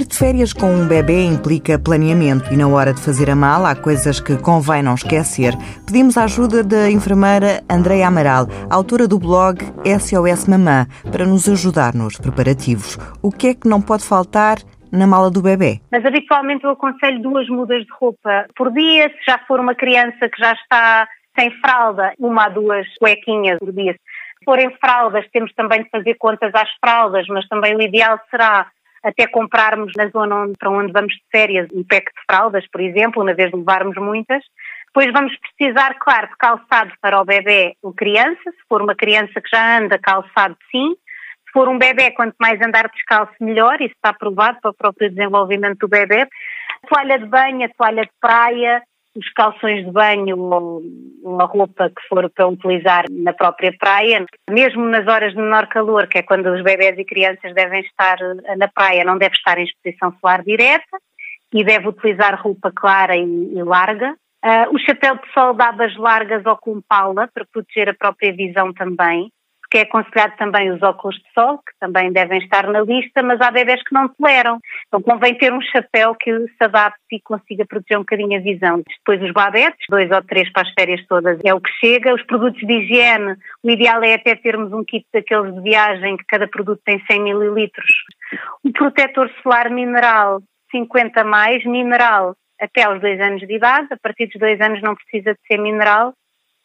Ir de férias com um bebê implica planeamento e na hora de fazer a mala há coisas que convém não esquecer. Pedimos a ajuda da enfermeira Andreia Amaral, autora do blog SOS Mamã, para nos ajudar nos preparativos. O que é que não pode faltar na mala do bebê? Mas habitualmente eu aconselho duas mudas de roupa por dia. Se já for uma criança que já está sem fralda, uma a duas cuequinhas por dia. Se forem fraldas, temos também de fazer contas às fraldas, mas também o ideal será até comprarmos na zona onde, para onde vamos de férias um pack de fraldas, por exemplo, na vez de levarmos muitas. Depois vamos precisar, claro, de calçado para o bebê ou criança. Se for uma criança que já anda, calçado sim. Se for um bebê, quanto mais andar descalço, melhor. Isso está provado para o próprio desenvolvimento do bebê. Toalha de banho, toalha de praia, os calções de banho ou uma roupa que for para utilizar na própria praia, mesmo nas horas de menor calor, que é quando os bebés e crianças devem estar eh, na praia, não deve estar em exposição solar direta e deve utilizar roupa clara e, e larga. Uh, o chapéu de sol de abas largas ou com pala para proteger a própria visão também que é aconselhado também os óculos de sol, que também devem estar na lista, mas há bebés que não toleram. Então convém ter um chapéu que se adapte e consiga proteger um bocadinho a visão. Depois os babetes, dois ou três para as férias todas, é o que chega. Os produtos de higiene, o ideal é até termos um kit daqueles de viagem, que cada produto tem 100 mililitros. O protetor solar mineral, 50 mais, mineral até aos dois anos de idade, a partir dos dois anos não precisa de ser mineral,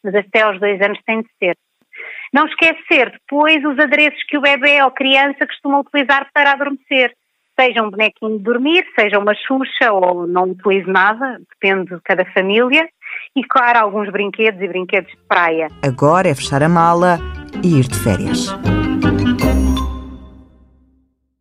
mas até aos dois anos tem de ser. Não esquecer depois os adereços que o bebê ou criança costuma utilizar para adormecer. Seja um bonequinho de dormir, seja uma xuxa ou não utilize nada, depende de cada família. E claro, alguns brinquedos e brinquedos de praia. Agora é fechar a mala e ir de férias.